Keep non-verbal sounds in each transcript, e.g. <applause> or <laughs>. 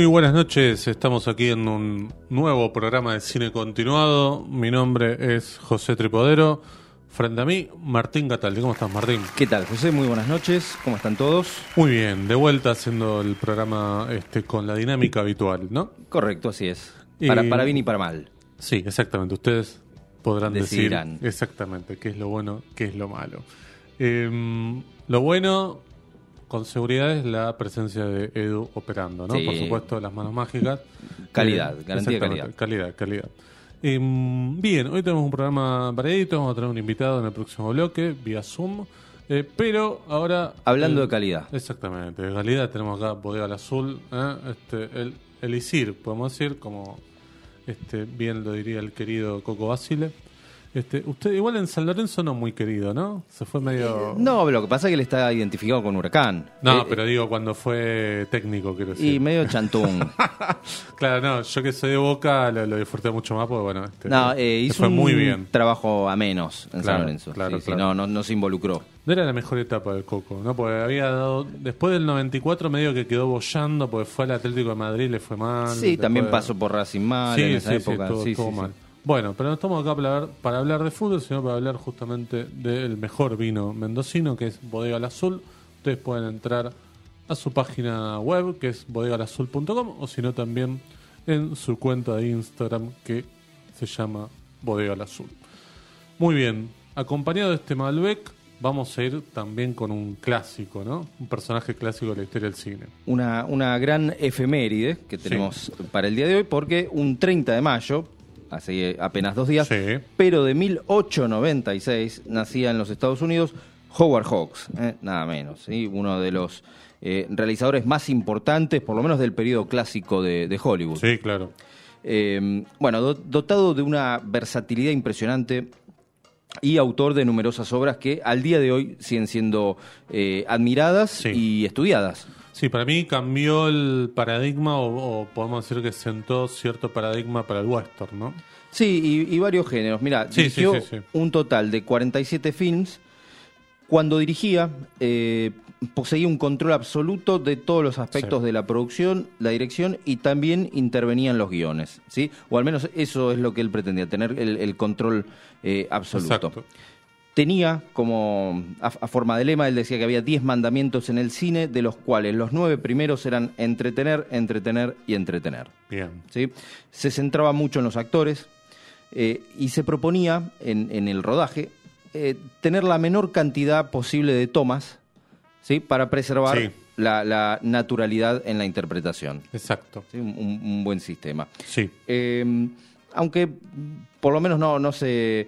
Muy buenas noches, estamos aquí en un nuevo programa de cine continuado. Mi nombre es José Tripodero. Frente a mí, Martín Cataldi. ¿Cómo estás, Martín? ¿Qué tal, José? Muy buenas noches. ¿Cómo están todos? Muy bien, de vuelta haciendo el programa este con la dinámica habitual, ¿no? Correcto, así es. Para, Y- para bien y para mal. Sí, exactamente. Ustedes podrán Decidirán. decir exactamente qué es lo bueno, qué es lo malo. Em, lo bueno, con seguridad, es la presencia de Edu operando, ¿no? Sí. Por supuesto, las manos mágicas. Calidad, Eh, garantía de exactamente, Calidad, calidad. Em, bien, hoy tenemos un programa variadito, vamos a tener un invitado en el próximo bloque, vía Zoom. Eh, pero ahora... Hablando de calidad. Exactamente, de calidad tenemos acá Bodega al Azul, ¿eh? este, el, el ISIR, podemos decir, como este, bien lo diría el querido Coco Basile. Este, usted igual en San Lorenzo no muy querido, ¿no? Se fue medio... No, lo que pasa es que él está identificado con Huracán. No, Eh, pero digo cuando fue técnico, quiero decir. Y medio chantún. <laughs> Claro, no, yo que soy de Boca lo, lo disfruté mucho más porque, bueno, este, No, eh, hizo fue un muy bien. trabajo a menos en Claro, San Lorenzo. claro, Sí, sí, claro. no, no, no se involucró. No era la mejor etapa del Coco, ¿no? Porque había dado. Después del 94, medio que quedó bollando porque fue al Atlético de Madrid, le fue mal. Sí, también pasó por Racing mal Sí, en esa sí, época. todo, Sí, todo sí, sí. mal. Bueno, pero no estamos acá para hablar, para hablar de fútbol, sino para hablar justamente del mejor vino mendocino, que es Bodega al Azul. Ustedes pueden entrar a su página web, que es bodegalazul.com, o si no también en su cuenta de Instagram, que se llama Bodega al Azul. Muy bien, acompañado de este Malbec, vamos a ir también con un clásico, ¿no? Un personaje clásico de la historia del cine. Una, una gran efeméride que tenemos para el día de hoy, porque un 30 de mayo, hace apenas dos días, Sí. pero de 1896 nacía en los Estados Unidos Howard Hawks, ¿eh? nada menos, ¿sí? uno de los eh, realizadores más importantes, por lo menos del periodo clásico de, de Hollywood. Sí, claro. Eh, bueno, do- dotado de una versatilidad impresionante y autor de numerosas obras que al día de hoy siguen siendo eh, admiradas Sí. y estudiadas. Sí, para mí cambió el paradigma o, o podemos decir que sentó cierto paradigma para el western, ¿no? Sí, y, y varios géneros. Mira, Sí, dirigió sí, sí, sí. un total de 47 films. Cuando dirigía, eh, poseía un control absoluto de todos los aspectos de la producción, la dirección y también intervenía en los guiones. ¿sí? O al menos eso es lo que él pretendía, tener el, el control eh, absoluto. Exacto. Tenía como a, a forma de lema, él decía que había 10 mandamientos en el cine, de los cuales los nueve primeros eran entretener, entretener y entretener. Bien. ¿sí? Se centraba mucho en los actores eh, y se proponía en, en el rodaje eh, tener la menor cantidad posible de tomas ¿sí? para preservar Sí. la, la naturalidad en la interpretación. Exacto. ¿sí? Un, buen sistema. Sí. Eh, aunque por lo menos no, no se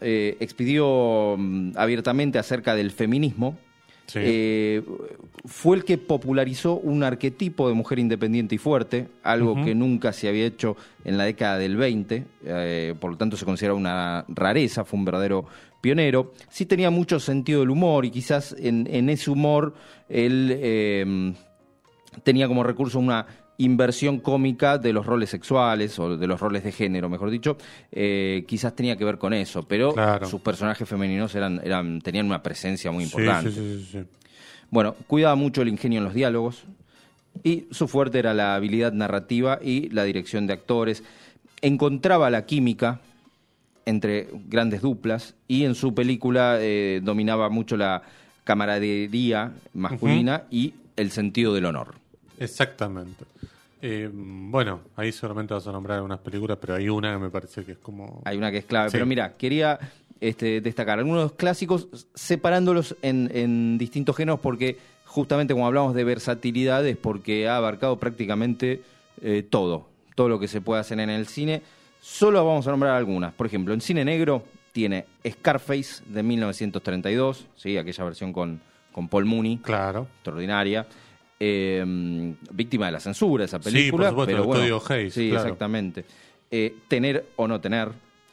eh, expidió mm, abiertamente acerca del feminismo, Sí. eh, fue el que popularizó un arquetipo de mujer independiente y fuerte, algo que nunca se había hecho en la década del 20, eh, por lo tanto se considera una rareza, fue un verdadero pionero. Sí tenía mucho sentido del humor y quizás en, en ese humor él eh, tenía como recurso una inversión cómica de los roles sexuales o de los roles de género, mejor dicho, eh, quizás tenía que ver con eso, pero Claro. sus personajes femeninos eran, eran, tenían una presencia muy importante. sí, sí, sí, sí. Bueno, cuidaba mucho el ingenio en los diálogos y su fuerte era la habilidad narrativa y la dirección de actores. Encontraba la química entre grandes duplas y en su película eh, dominaba mucho la camaradería masculina y el sentido del honor. Exactamente. Eh, bueno, ahí seguramente vas a nombrar algunas películas, pero hay una que me parece que es como... Hay una que es clave. Sí. Pero mira, quería este, destacar algunos clásicos separándolos en, en distintos géneros porque justamente como hablamos de versatilidad es porque ha abarcado prácticamente eh, todo, todo lo que se puede hacer en el cine. Solo vamos a nombrar algunas. Por ejemplo, en cine negro tiene Scarface de 1932, ¿sí? aquella versión con, con Paul Mooney, Claro. extraordinaria. Eh, víctima de la censura esa Sí, por película. supuesto, pero el Hays, Sí, claro. exactamente. Eh, tener o no tener,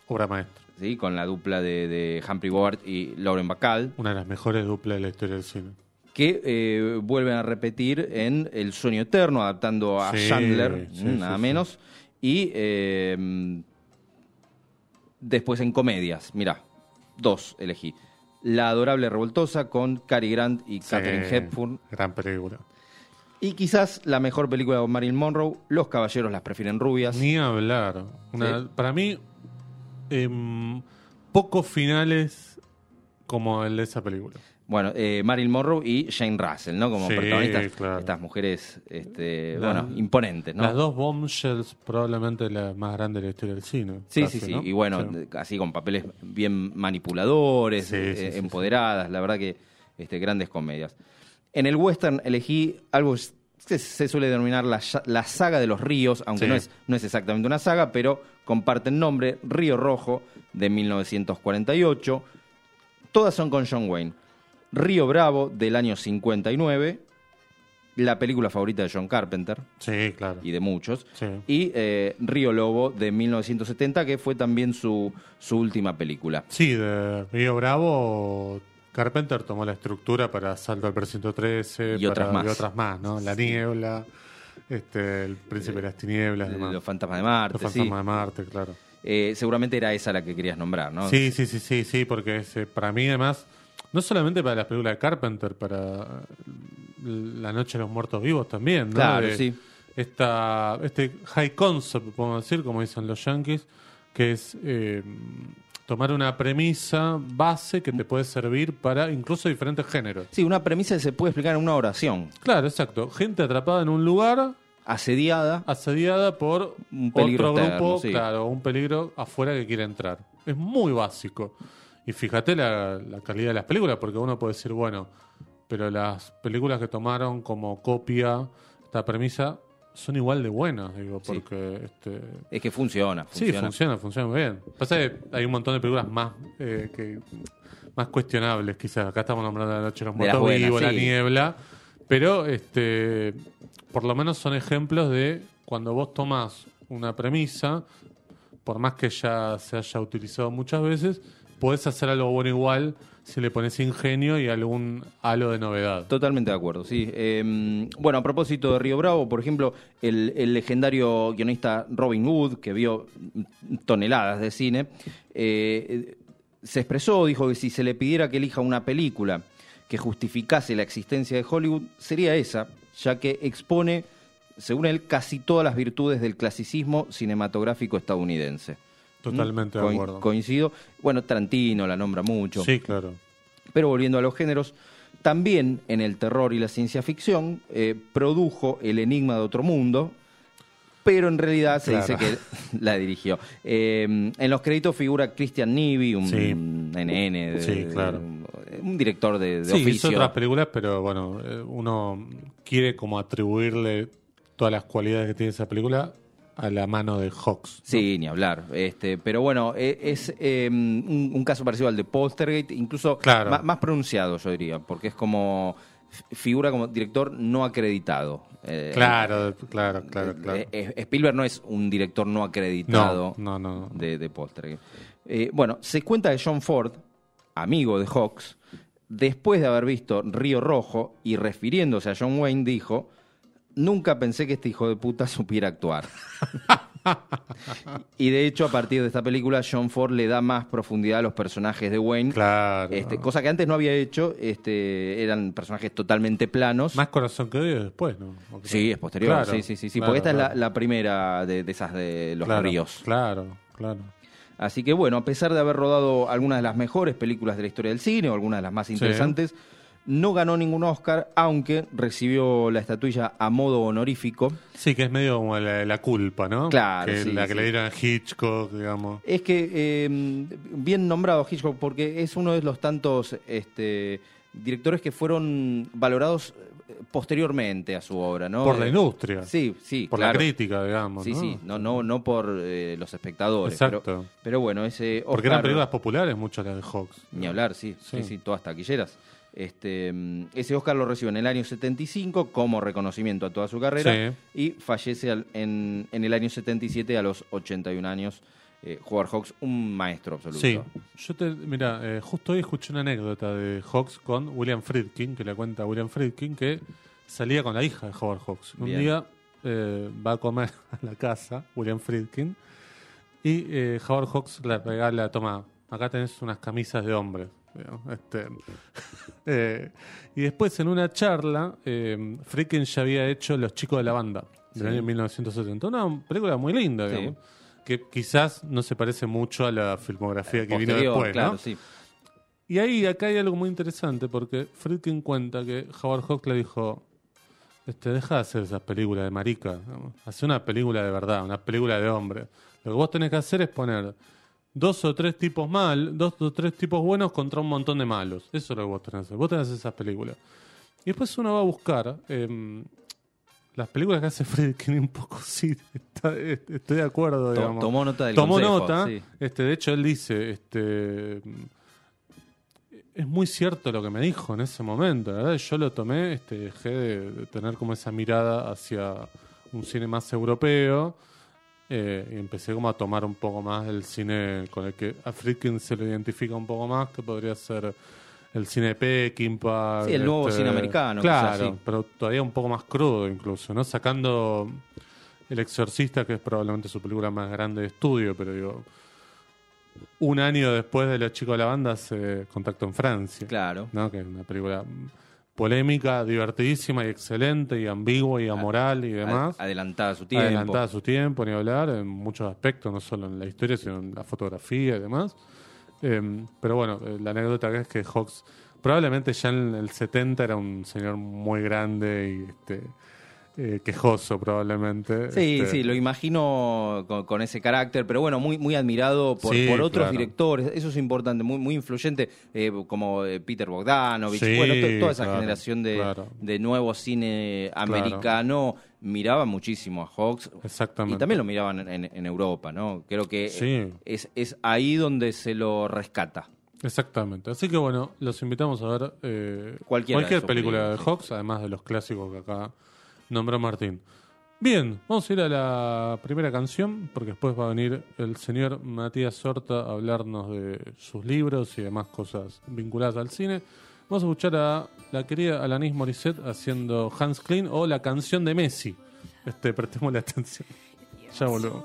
Obra maestra. ¿sí? con la dupla de, de Humphrey Bogart y Lauren Bacall, Una de las mejores duplas de la historia del cine. que eh, vuelven a repetir en El sueño eterno, adaptando a Sí, Chandler, sí, mm, nada sí, menos. Y eh, después en comedias, mira, dos elegí. La adorable revoltosa con Cary Grant y Catherine Hepburn. Gran película. Y quizás la mejor película de Marilyn Monroe, Los caballeros las prefieren rubias. Ni hablar. Una- Sí. Para mí, em, pocos finales como el de esa película. Bueno, eh, Marilyn Monroe y Jane Russell, ¿no? Como Sí, protagonistas, claro. estas mujeres, este, La- bueno, imponentes, ¿no? Las dos bombshells, probablemente la más grande de la historia del cine. Sí, casi, sí, sí. ¿no? Y bueno, Sí. así con papeles bien manipuladores, Sí, eh, empoderadas, la verdad que este, grandes comedias. En el western elegí algo que se suele denominar la, la saga de los ríos, aunque Sí. no, es, no es exactamente una saga, pero comparten nombre, Río Rojo, de 1948. Todas son con John Wayne. Río Bravo, del año 59. La película favorita de John Carpenter Sí, claro. y de muchos Sí. y eh, Río Lobo de 1970, que fue también su, su última película. Sí, de Río Bravo, Carpenter tomó la estructura para Salto al Precinto 13 Y otras para- más. y otras más, ¿no? La Niebla, este, El Príncipe de las Tinieblas, demás. Los Fantasmas de Marte, Los sí. Fantasmas de Marte, claro. Eh, seguramente era esa la que querías nombrar, ¿no? Sí, sí, sí, sí, sí, porque es, eh, para mí además, no solamente para las películas de Carpenter, para eh, La Noche de los Muertos Vivos también, ¿no? Claro, De sí. Esta, este high concept, podemos decir, como dicen los yankees, que es eh, tomar una premisa base que te puede servir para incluso diferentes géneros. Sí, una premisa que se puede explicar en una oración. Claro, exacto. Gente atrapada en un lugar Asediada, asediada por Un peligro otro externo, grupo, sí. claro, un peligro afuera que quiere entrar. Es muy básico. Y fíjate la, la calidad de las películas, porque uno puede decir, bueno, pero las películas que tomaron como copia esta premisa son igual de buenas, digo, Sí. porque este, es que funciona. sí, funciona. funciona, muy bien. Pasa que hay un montón de películas más eh, que más cuestionables, quizás. Acá estamos nombrando La Noche de los De las Muertos buenas, Vivos, La sí. Niebla, pero este, por lo menos son ejemplos de cuando vos tomás una premisa, por más que ya se haya utilizado muchas veces, podés hacer algo bueno igual si le pones ingenio y algún halo de novedad. Totalmente de acuerdo, sí. Eh, bueno, a propósito de Río Bravo, por ejemplo, el, el legendario guionista Robin Hood, que vio toneladas de cine, eh, se expresó, dijo que si se le pidiera que elija una película que justificase la existencia de Hollywood, sería esa, ya que expone, según él, casi todas las virtudes del clasicismo cinematográfico estadounidense. Totalmente de acuerdo. Coincido. Bueno, Tarantino la nombra mucho. Sí, claro. Pero volviendo a los géneros, también en el terror y la ciencia ficción eh, produjo El Enigma de Otro Mundo, pero en realidad se Claro. dice que <laughs> la dirigió. Eh, en los créditos figura Christian Nivi, un Sí. NN, de- Sí, claro. un, director de, de sí, hizo otras películas, pero bueno, eh, uno quiere como atribuirle todas las cualidades que tiene esa película a la mano de Hawks. Sí, ni hablar. Este, pero bueno, eh, es eh, un, un caso parecido al de Poltergeist, incluso Claro. más, pronunciado, yo diría, porque es como figura como director no acreditado. Eh, Claro, claro, claro, claro. eh, eh, Spielberg no es un director no acreditado No, no, no. de, de Poltergeist. Eh, bueno, se cuenta que John Ford, amigo de Hawks, después de haber visto Río Rojo y refiriéndose a John Wayne, dijo: Nunca pensé que este hijo de puta <laughs> supiera actuar. <laughs> y de hecho, a partir de esta película, John Ford le da más profundidad a los personajes de Wayne. Claro. Este, cosa que antes no había hecho, este, eran personajes totalmente planos. Más corazón que odio después, ¿no? Sí, es posterior. Claro, sí, sí, sí, sí, claro, porque esta es la, la primera de, de esas de los ríos. Claro, claro. Así que bueno, a pesar de haber rodado algunas de las mejores películas de la historia del cine, o algunas de las más interesantes, no ganó ningún Oscar, aunque recibió la estatuilla a modo honorífico. Sí, que es medio como la, la culpa, ¿no? Claro, Que sí, la que sí. le dieron a Hitchcock, digamos. Es que, eh, bien nombrado Hitchcock, porque es uno de los tantos este, directores que fueron valorados eh, posteriormente a su obra, ¿no? Por la Eh, industria. Sí, sí, Por claro. la crítica, digamos. Sí, ¿no? sí, no, no, no por eh, los espectadores. Exacto. Pero, pero bueno, ese Porque eran Oscar- películas populares, muchas las de Hawks. Ni hablar, sí, sí, Sí. sí, todas taquilleras. Este, mm, ese Oscar lo recibe en el año 75 como reconocimiento a toda su carrera Sí. y fallece al- en, en el año 77 a los 81 años. Eh, Howard Hawks, un maestro absoluto. Sí, yo te, mira, eh, justo hoy escuché una anécdota de Hawks con William Friedkin, que le cuenta William Friedkin, que salía con la hija de Howard Hawks. Un Bien. día eh, va a comer <laughs> a la casa, William Friedkin, y Howard Hawks le regala, toma, acá tenés unas camisas de hombre. Este, <laughs> eh, y después en una charla, eh, Fricken ya había hecho Los chicos de la banda, del año 1970. Una película muy linda, digamos, que quizás no se parece mucho a la filmografía que vino después. ¿no? Y ahí acá hay algo muy interesante, porque Friedkin cuenta que Howard Hawks le dijo, este, deja de hacer esas películas de marica, hace una película de verdad, una película de hombre. Lo que vos tenés que hacer es poner dos o tres tipos mal, dos o tres tipos buenos contra un montón de malos. Eso es lo que vos tenés. Vos tenés esas películas. Y después uno va a buscar em, las películas que hace Friedkin <laughs> un poco sí, estoy de acuerdo, digamos. Tomó nota del Tomó nota. Este, de hecho, él dice, este es muy cierto lo que me dijo en ese momento. La verdad, yo lo tomé, este, dejé de, tener como esa mirada hacia un cine más europeo eh, y empecé como a tomar un poco más el cine con el que a Friedkin se lo identifica un poco más, que podría ser el cine de Peckinpah. Sí, el nuevo este, cine americano. Claro, pero todavía un poco más crudo incluso, ¿no? Sacando El Exorcista, que es probablemente su película más grande de estudio, pero digo un año después de Los Chicos de la Banda se contactó en Francia. Claro. ¿no? Que es una película polémica, divertidísima y excelente y ambigua y amoral y demás. Adelantada a su tiempo. Adelantada a su tiempo, ni hablar, en muchos aspectos, no solo en la historia, sino en la fotografía y demás. Em, pero bueno, eh, la anécdota que es que Hawks probablemente ya en el 70 era un señor muy grande y este eh, quejoso probablemente. Sí, este. sí, lo imagino con, ese carácter, pero bueno, muy, muy admirado por, por otros directores, eso es importante, muy, muy influyente, eh, como eh, Peter Bogdanovich, bueno, toda esa generación de, de, nuevo cine americano miraba muchísimo a Hawks. Exactamente. Y también lo miraban en, Europa, ¿no? Creo que es, es ahí donde se lo rescata. Exactamente. Así que bueno, los invitamos a ver cualquier película de Hawks, además de los clásicos que acá nombró Martín. Bien, vamos a ir a la primera canción, porque después va a venir el señor Matías Sorta a hablarnos de sus libros y demás cosas vinculadas al cine. Vamos a escuchar a la querida Alanis Morissette haciendo Hans Klein o la canción de Messi. Este, prestemos la atención. Ya volvemos.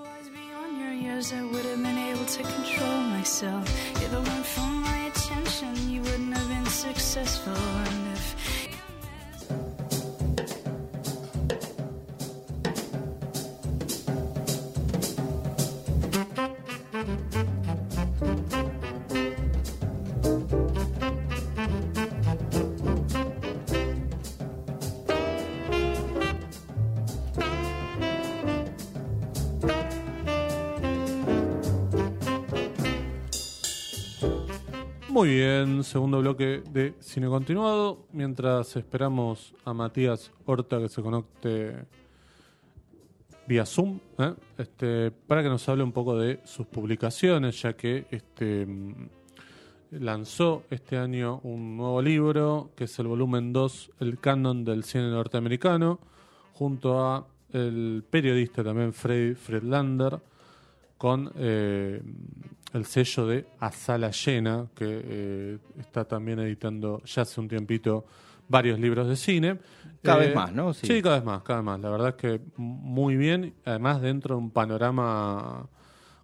Muy bien, segundo bloque de cine continuado. Mientras esperamos a Matías Horta que se conecte vía Zoom, ¿eh? este, para que nos hable un poco de sus publicaciones, ya que este, mm, lanzó este año un nuevo libro, que es el volumen 2, El canon del cine norteamericano, junto a el periodista también Freddy Friedlander, con eh, el sello de A Sala Llena, que eh, está también editando ya hace un tiempito varios libros de cine. Cada vez eh, más, ¿no? Sí. cada vez más, cada vez más. La verdad es que muy bien, además dentro de un panorama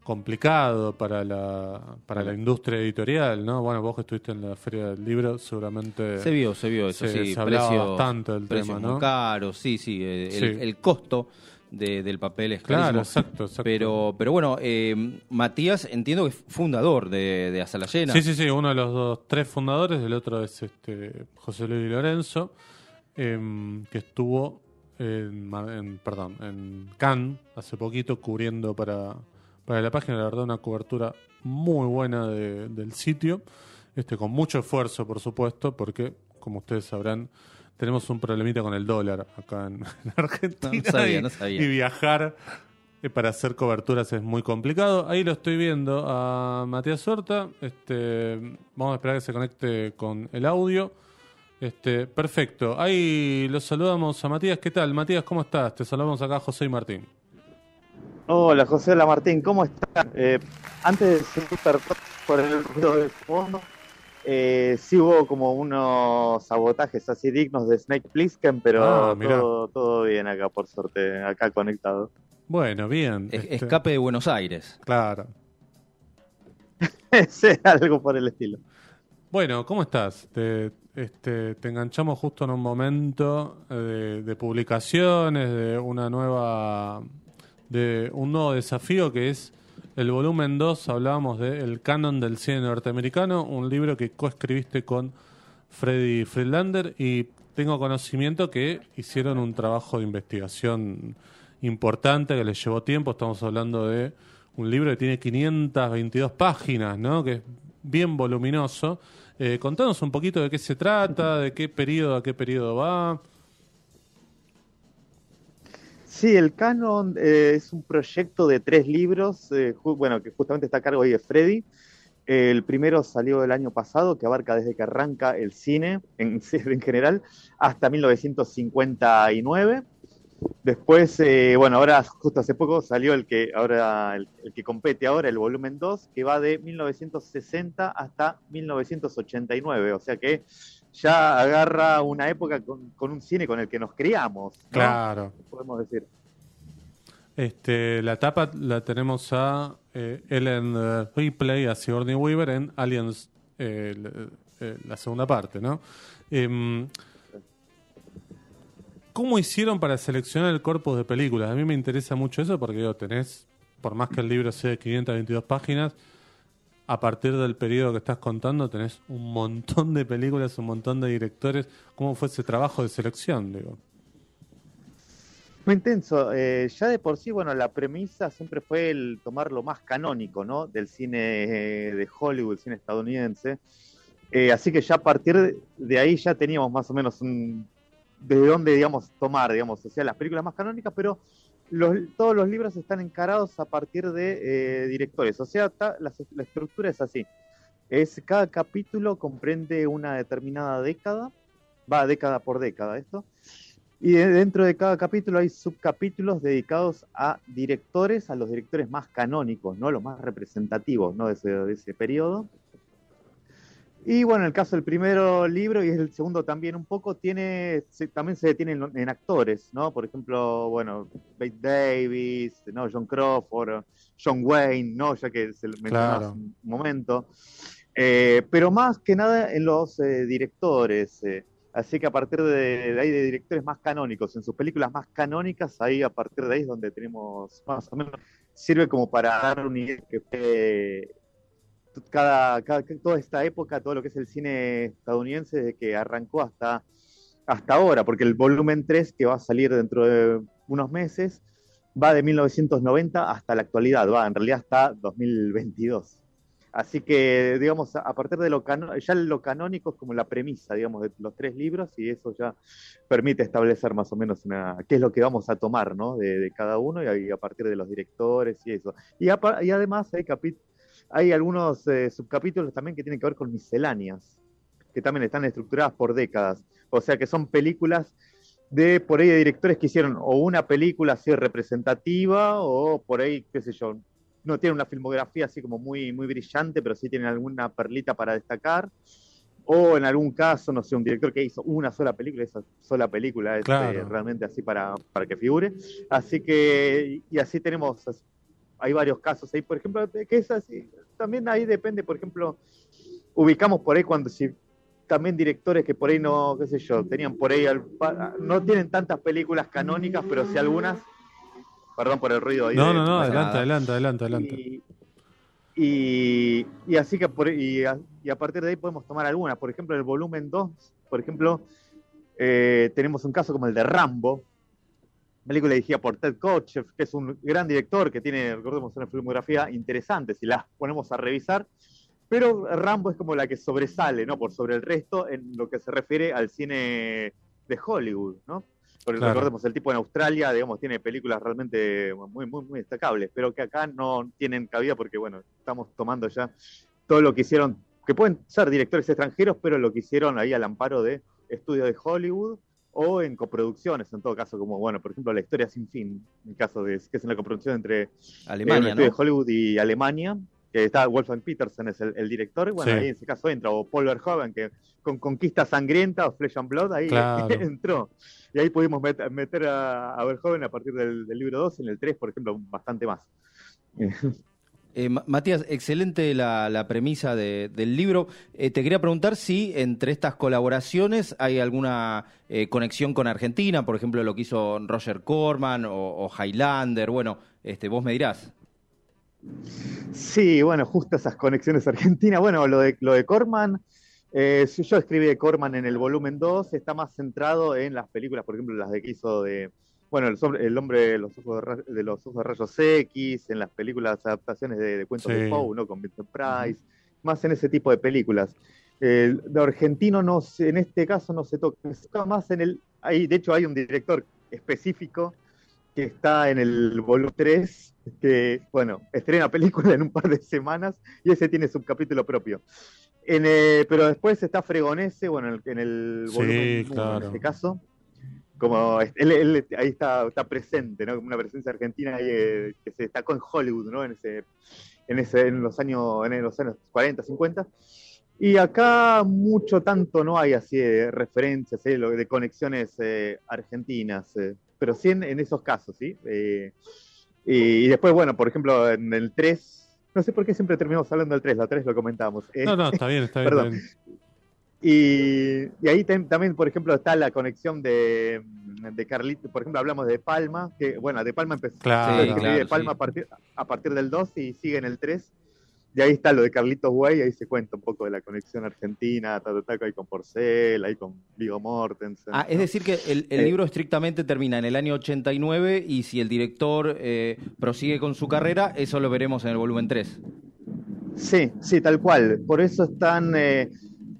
complicado para la para la industria editorial, ¿no? Bueno, vos que estuviste en la feria del libro, seguramente se vio, se vio eso, sí, se hablaba bastante del tema, ¿no? Muy caro, sí, sí, el, el costo del papel es claro, exacto, exacto. Pero, pero bueno, eh, Matías entiendo que es fundador de, de Azala Llena. Sí, sí, sí, uno de los dos, tres fundadores, el otro es este José Luis Lorenzo, em, que estuvo en, perdón, en Cannes hace poquito cubriendo para, para la página, la verdad, una cobertura muy buena del sitio, este con mucho esfuerzo, por supuesto, porque, como ustedes sabrán, tenemos un problemita con el dólar acá en, <laughs> Argentina. y, viajar eh, para hacer coberturas es muy complicado. Ahí lo estoy viendo a Matías Horta. Este, vamos a esperar que se conecte con el audio. Este, perfecto. Ahí los saludamos a Matías. ¿Qué tal? Matías, ¿cómo estás? Te saludamos acá José y Martín. Hola, José Hola Martín, ¿cómo estás? Eh, antes de ser por el ruido de fondo, eh, sí hubo como unos sabotajes así dignos de Snake Plissken, pero ah, todo, bien acá, por suerte, acá conectado. Bueno, bien. Este. Escape de Buenos Aires. Claro. <laughs> algo por el estilo. Bueno, ¿cómo estás? Te, este, te enganchamos justo en un momento eh, de, publicaciones, de una nueva, de un nuevo desafío que es el volumen 2. Hablábamos de El canon del cine norteamericano, un libro que coescribiste con Freddy Friedlander y tengo conocimiento que hicieron un trabajo de investigación importante que les llevó tiempo. Estamos hablando de un libro que tiene 522 páginas, ¿no? Que es bien voluminoso. Eh, contanos un poquito de qué se trata, de qué periodo a qué periodo va. Sí, el canon eh, es un proyecto de tres libros, eh, bueno, que justamente está a cargo ahí de Freddy. El primero salió el año pasado, que abarca desde que arranca el cine en, <laughs> en general hasta 1959. Después, eh, bueno, ahora justo hace poco salió el que ahora el, que compete ahora, el volumen 2, que va de 1960 hasta 1989, o sea que ya agarra una época con, un cine con el que nos criamos. Claro. Podemos decir. Este, la tapa la tenemos a eh, Ellen eh, Ripley, a Sigourney Weaver en Aliens, la segunda parte, ¿no? ¿Cómo hicieron para seleccionar el corpus de películas? A mí me interesa mucho eso porque yo tenés, por más que el libro sea de 522 páginas, a partir del periodo que estás contando tenés un montón de películas, un montón de directores. ¿Cómo fue ese trabajo de selección? Digo? Muy intenso. Eh, ya de por sí, bueno, la premisa siempre fue el tomar lo más canónico, ¿no? Del cine eh, de Hollywood, cine estadounidense. Eh, así que ya a partir de ahí ya teníamos más o menos un, de dónde, digamos, tomar, digamos, o sea, las películas más canónicas, pero todos los libros están encarados a partir de eh, directores, o sea, la, estructura es así. Es, cada capítulo comprende una determinada década, va década por década esto, y dentro de cada capítulo hay subcapítulos dedicados a directores, a los directores más canónicos, ¿no? los más representativos ¿no? de, ese, de ese periodo. Y bueno, en el caso del primero libro y el segundo también un poco, tiene, también se detiene en, actores, ¿no? Por ejemplo, bueno, Bate Davis, ¿no? John Crawford, John Wayne, ¿no? Ya que se mencionó un momento. Eh, pero más que nada en los eh, directores. Eh. Así que a partir de, ahí de directores más canónicos, en sus películas más canónicas, ahí a partir de ahí es donde tenemos más o menos, sirve como para dar un idea que fue cada, toda esta época, todo lo que es el cine estadounidense, desde que arrancó hasta, hasta ahora, porque el volumen 3, que va a salir dentro de unos meses, va de 1990 hasta la actualidad, va en realidad hasta 2022. Así que, digamos, a partir de lo canónico, ya lo canónico es como la premisa, digamos, de los tres libros y eso ya permite establecer más o menos una, qué es lo que vamos a tomar, ¿no? De, cada uno y a, partir de los directores y eso. Y, y además hay capítulos hay algunos eh, subcapítulos también que tienen que ver con misceláneas, que también están estructuradas por décadas. O sea que son películas de por ahí de directores que hicieron o una película así representativa o por ahí, qué sé yo, no tienen una filmografía así como muy, muy brillante, pero sí tienen alguna perlita para destacar. O en algún caso, no sé, un director que hizo una sola película, esa sola película es eh, realmente así para, para que figure. Así que, y así tenemos hay varios casos ahí, por ejemplo, que es así. También ahí depende, por ejemplo, ubicamos por ahí cuando si también directores que por ahí no, qué sé yo, tenían por ahí, no tienen tantas películas canónicas, pero sí algunas. Perdón por el ruido ahí. No, no, no, adelante, adelante, adelante, adelante. Y, y, así que por, y, a, partir de ahí podemos tomar algunas. Por ejemplo, el volumen 2, por ejemplo, eh, tenemos un caso como el de Rambo, película dirigida por Ted Kotcheff, que es un gran director que tiene, recordemos, una filmografía interesante si la ponemos a revisar. Pero Rambo es como la que sobresale, ¿no? Por sobre el resto en lo que se refiere al cine de Hollywood, ¿no? Porque recordemos, el tipo en Australia, digamos, tiene películas realmente muy, muy, muy destacables, pero que acá no tienen cabida porque, bueno, estamos tomando ya todo lo que hicieron, que pueden ser directores extranjeros, pero lo que hicieron ahí al amparo de estudios de Hollywood o en coproducciones, en todo caso, como, bueno, por ejemplo, La historia sin fin, en caso de que es una coproducción entre Alemania, eh, de Hollywood y Alemania, que está Wolfgang Petersen, es el, director, y bueno, ahí en ese caso entra, o Paul Verhoeven, que con Conquista Sangrienta o Flesh and Blood, ahí <laughs> entró. Y ahí pudimos meter a, a, Verhoeven a partir del, libro 2, en el 3, por ejemplo, bastante más. <laughs> Eh, Matías, excelente la, premisa del libro. Eh, te quería preguntar si entre estas colaboraciones hay alguna eh, conexión con Argentina, por ejemplo, lo que hizo Roger Corman o, Highlander. Bueno, este, vos me dirás. Sí, bueno, justo esas conexiones <laughs> argentinas. Bueno, lo de, lo de Corman, yo escribí de Corman en el volumen 2, está más centrado en las películas, por ejemplo, las de que hizo de bueno, el, hombre de los ojos de, los ojos de rayos X, en las películas, adaptaciones de, cuentos de Poe, ¿no? Con Vincent Price, más en ese tipo de películas. El de argentino no en este caso no se toca, se toca más en el, ahí, de hecho hay un director específico que está en el volumen 3, que, bueno, estrena película en un par de semanas y ese tiene su capítulo propio. En, eh, pero después está Fregonese, bueno, en el, volumen 1 en este caso, como él, ahí está, está presente, ¿no? Una presencia argentina eh, que se destacó en Hollywood, ¿no? En ese, en ese, en los años, en los años 40, 50. Y acá mucho tanto no hay así de referencias, ¿eh? de conexiones eh, argentinas, pero sí en, esos casos, ¿sí? Y, después, bueno, por ejemplo, en el 3, no sé por qué siempre terminamos hablando del 3, la 3 lo comentamos. no, no, está bien, está <laughs> bien. Perdón. Y, ahí también, por ejemplo, está la conexión de, de Carlito, por ejemplo, hablamos de Palma, que bueno, de Palma empezó de Palma a, partir, a partir del 2 y sigue en el 3. Y ahí está lo de Carlitos Güey, ahí se cuenta un poco de la conexión argentina, ahí con Porcel, ahí con Vigo Mortensen. Ah, es decir que el, el libro estrictamente termina en el año 89 y si el director eh, prosigue con su carrera, eso lo veremos en el volumen 3. Sí, sí, tal cual. Por eso están... Eh,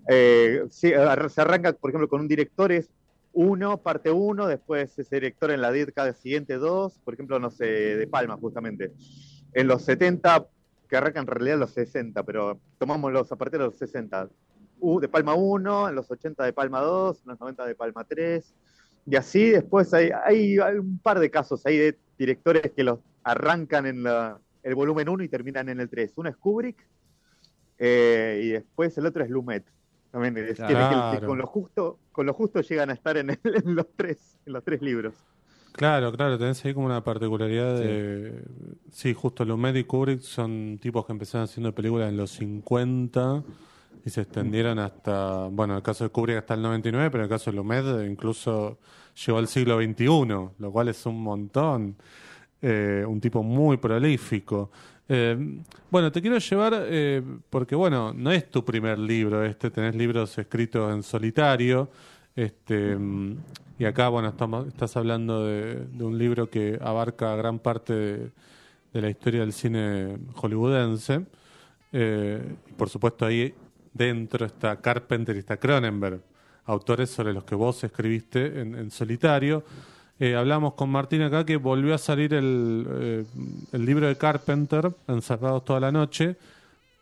eh, se arranca, por ejemplo, con un director, es uno, parte uno, después ese director en la década siguiente dos, por ejemplo, no sé, de Palma justamente. En los 70, que arranca en realidad los 60, pero tomamos los a partir de los 60. de Palma 1, en los 80 de Palma 2, en los 90 de Palma 3, y así después hay, hay, un par de casos ahí de directores que los arrancan en el volumen 1 y terminan en el 3. Uno es Kubrick eh, y después el otro es Lumet. También es que, con lo justo, con lo justo llegan a estar <laughs> en, los tres, en los tres libros. Claro, claro, tenés ahí como una particularidad de... Sí, justo Lumet y Kubrick son tipos que empezaron haciendo películas en los 50 y se extendieron hasta, bueno, en el caso de Kubrick hasta el 99, pero en el caso de Lumet incluso llegó al siglo XXI, lo cual es un montón. Eh, un tipo muy prolífico. Eh, bueno, te quiero llevar, eh, porque bueno, no es tu primer libro este, tenés libros escritos en solitario, este, y acá, bueno, estamos, estás hablando de, un libro que abarca gran parte de, la historia del cine hollywoodense. Eh, por supuesto, ahí dentro está Carpenter y está Cronenberg, autores sobre los que vos escribiste en solitario. Eh, hablamos con Martín acá que volvió a salir el, eh, el, libro de Carpenter, Encerrados toda la noche,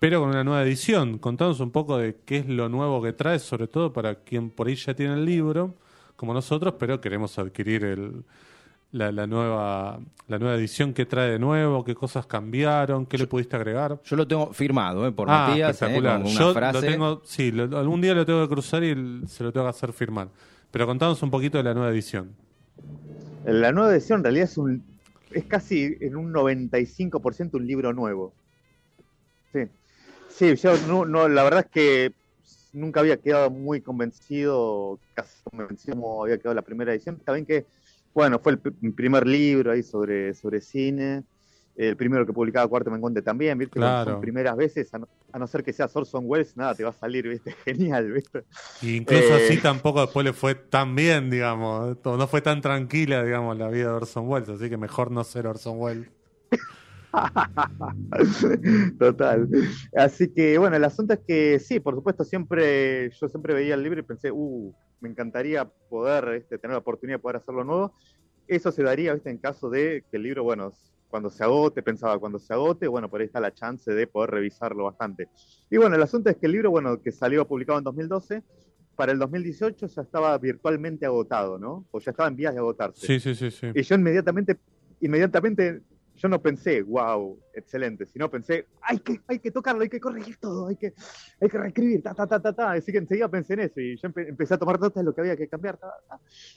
pero con una nueva edición. Contanos un poco de qué es lo nuevo que trae, sobre todo para quien por ahí ya tiene el libro, como nosotros, pero queremos adquirir el, la, nueva, la nueva edición que trae de nuevo, qué cosas cambiaron, qué le pudiste agregar. Yo lo tengo firmado, ¿eh? por ah, Matías, ¿eh? una yo Lo tengo, sí, algún día lo tengo que cruzar y se lo tengo que hacer firmar. Pero contanos un poquito de la nueva edición. La nueva edición en realidad es un es casi en un 95% un libro nuevo. Sí. Sí, yo no, la verdad es que nunca había quedado muy convencido, casi convencido como había quedado la primera edición. También que, bueno, fue el, primer libro ahí sobre, sobre cine el primero que publicaba Cuarto Menguante también, ¿viste? Son primeras veces, a no, ser que seas Orson Welles, nada, te va a salir, ¿viste? <laughs> Genial, ¿viste? Y incluso así eh, tampoco después le fue tan bien, digamos, no fue tan tranquila, digamos, la vida de Orson Welles, así que mejor no ser Orson Welles. <laughs> Total. Así que, bueno, el asunto es que sí, por supuesto, siempre, yo siempre veía el libro y pensé, uh, me encantaría poder este, tener la oportunidad de poder hacerlo nuevo. Eso se daría, ¿viste? En caso de que el libro, bueno, cuando se agote, pensaba cuando se agote, bueno, por ahí está la chance de poder revisarlo bastante. Y bueno, el asunto es que el libro, bueno, que salió publicado en 2012, para el 2018 ya estaba virtualmente agotado, ¿no? O ya estaba en vías de agotarse. Sí, sí, sí, sí. Y yo inmediatamente, inmediatamente yo no pensé, wow, excelente, sino pensé, hay que, hay que tocarlo, hay que corregir todo, hay que, hay que reescribir, ta, ta, ta, ta, ta. Así que enseguida pensé en eso y yo empecé a tomar notas de lo que había que cambiar.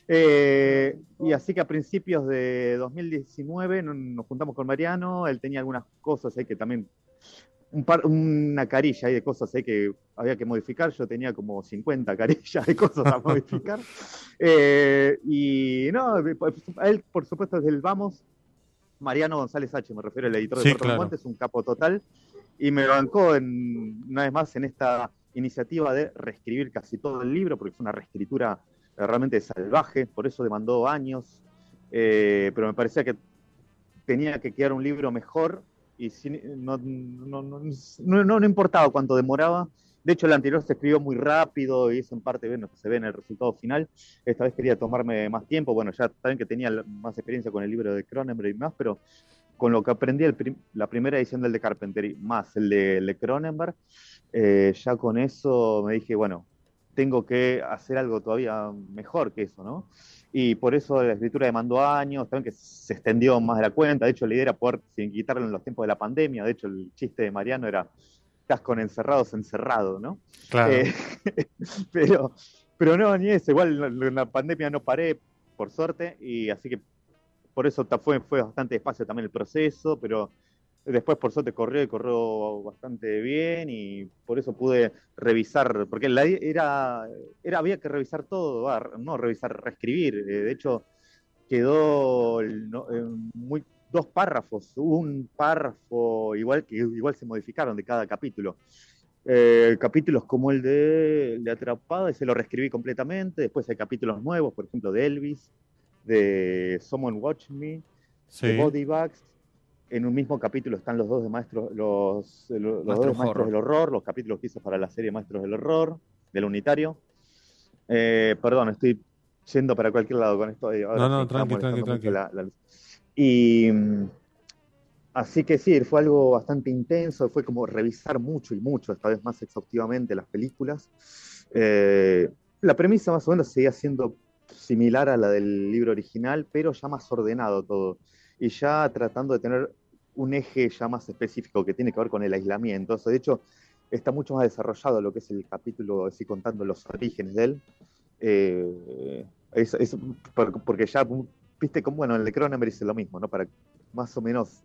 Eh, y así que a principios de 2019 nos juntamos con Mariano, él tenía algunas cosas ahí que también un par, una carilla ahí de cosas ahí que había que modificar. Yo tenía como 50 carillas de cosas a modificar. <laughs> Eh, y no, a él, por supuesto, desde el vamos, Mariano González H, me refiero al editor de Puerto es un capo total. Y me bancó en, una vez más en esta iniciativa de reescribir casi todo el libro, porque es una reescritura realmente salvaje, por eso demandó años. Eh, pero me parecía que tenía que quedar un libro mejor y no, no, no, no, importaba cuánto demoraba. De hecho, el anterior se escribió muy rápido y eso en parte bueno, se ve en el resultado final. Esta vez quería tomarme más tiempo. Bueno, ya saben que tenía más experiencia con el libro de Cronenberg y más, pero con lo que aprendí la primera edición del de Carpenter y más el de, Cronenberg, eh, ya con eso me dije, bueno, tengo que hacer algo todavía mejor que eso, ¿no? y por eso la escritura demandó años, también que se extendió más de la cuenta, de hecho la idea era poder, sin quitarlo en los tiempos de la pandemia, de hecho el chiste de Mariano era, estás con encerrados encerrado, ¿no? Claro. Eh, <laughs> pero, pero no, ni eso, igual en la pandemia no paré, por suerte, y así que por eso fue, fue bastante despacio también el proceso, pero Después, por suerte, corrió y corrió bastante bien y por eso pude revisar, porque la, era, era, había que revisar todo, no revisar, reescribir. Eh, de hecho, quedó muy, dos párrafos, un párrafo igual que igual se modificaron de cada capítulo. Eh, capítulos como el de, de Atrapada, ese lo reescribí completamente. Después hay capítulos nuevos, por ejemplo, de Elvis, de Someone Watch Me, de Body Bags en un mismo capítulo están los dos de maestros, los, los, dos maestros del horror, los capítulos que hizo para la serie Maestros del Horror, del Unitario. Eh, perdón, estoy yendo para cualquier lado con esto. no, no, tranqui, tranqui, tranqui. Y mm, así que sí, fue algo bastante intenso, fue como revisar mucho y mucho, esta vez más exhaustivamente las películas. Eh, la premisa más o menos seguía siendo similar a la del libro original, pero ya más ordenado todo y ya tratando de tener un eje ya más específico que tiene que ver con el aislamiento. de hecho, está mucho más desarrollado lo que es el capítulo, así contando los orígenes de él. Eh, porque ya, viste, como bueno, el de Cronenberg dice lo mismo, ¿no? Para más o menos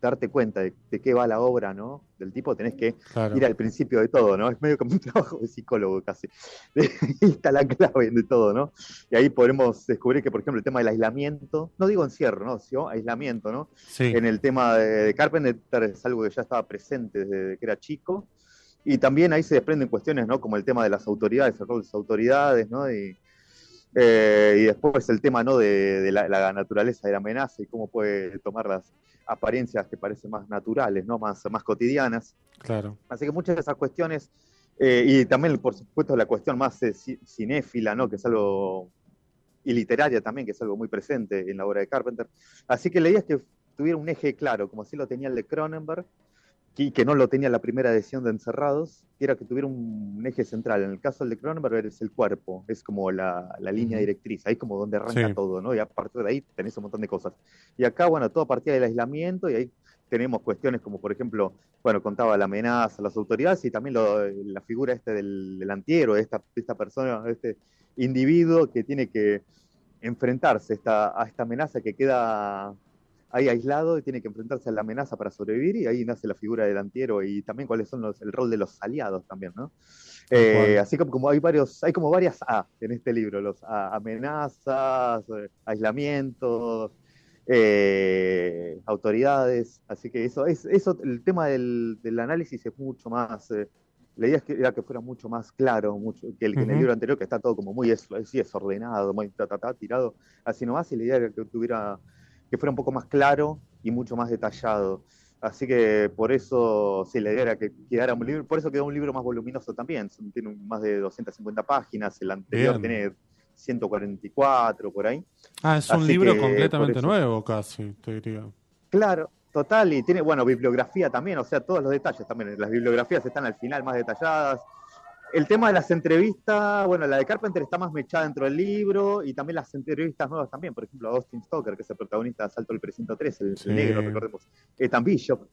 darte cuenta de, qué va la obra, ¿no? Del tipo tenés que ir al principio de todo, ¿no? Es medio como un <laughs> trabajo de psicólogo casi. Ahí <laughs> está la clave de todo, ¿no? Y ahí podemos descubrir que, por ejemplo, el tema del aislamiento, no digo encierro, ¿no? Sino aislamiento, ¿no? En el tema de, Carpenter es algo que ya estaba presente desde que era chico. Y también ahí se desprenden cuestiones, ¿no? Como el tema de las autoridades, el rol de las autoridades, ¿no? Y, eh, y después el tema ¿no? de, la, la, naturaleza de la amenaza y cómo puede tomar las, apariencias que parecen más naturales, ¿no? más, más cotidianas. Claro. Así que muchas de esas cuestiones, eh, y también, por supuesto, la cuestión más eh, cinéfila, ¿no? que es algo, y literaria también, que es algo muy presente en la obra de Carpenter. Así que la idea es que tuviera un eje claro, como así lo tenía el de Cronenberg, y que no lo tenía la primera edición de Encerrados, que era que tuviera un eje central. En el caso del de Cronenberg es el cuerpo, es como la, línea directriz, ahí es como donde arranca todo, ¿no? Y a partir de ahí tenés un montón de cosas. Y acá, bueno, todo partía del aislamiento y ahí tenemos cuestiones como, por ejemplo, bueno, contaba la amenaza, las autoridades y también la figura este del, del antihéroe, esta, esta persona, este individuo que tiene que enfrentarse esta, a esta amenaza que queda ahí aislado y tiene que enfrentarse a la amenaza para sobrevivir y ahí nace la figura del antihéroe y también cuáles son los, el rol de los aliados también, ¿no? Eh, así como, como, hay varios, hay como varias A en este libro, los amenazas, eh, aislamientos, eh, autoridades, así que eso, es, eso el tema del, análisis es mucho más, la idea es que, era que fuera mucho más claro mucho, que, el, que en el libro anterior, que está todo como muy así desordenado, muy tirado así nomás, y la idea era que tuviera que fuera un poco más claro y mucho más detallado. Así que por eso, sí, la idea era que quedara un libro, por eso quedó un libro más voluminoso también, tiene más de 250 páginas, el anterior tiene 144 por ahí. Ah, es un libro completamente nuevo casi, te diría. Claro, total, y tiene, bueno, bibliografía también, o sea, todos los detalles también, las bibliografías están al final más detalladas, el tema de las entrevistas, bueno, la de Carpenter está más mechada dentro del libro y también las entrevistas nuevas también, por ejemplo, a Austin Stoker, que es el protagonista de Asalto del Precinto 3, el, Sí. negro, recordemos, Ethan Bishop,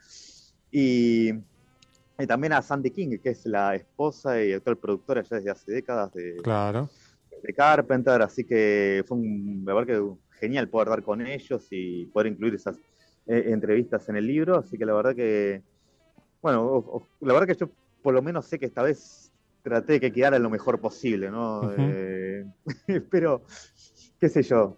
y, y también a Sandy King, que es la esposa y actual productora ya desde hace décadas de, Claro. de Carpenter, así que fue un, verdad que genial poder dar con ellos y poder incluir esas eh, entrevistas en el libro, así que la verdad que, bueno, o- o- la verdad que yo por lo menos sé que esta vez traté de que quedara lo mejor posible, ¿no? Eh, <laughs> pero, qué sé yo,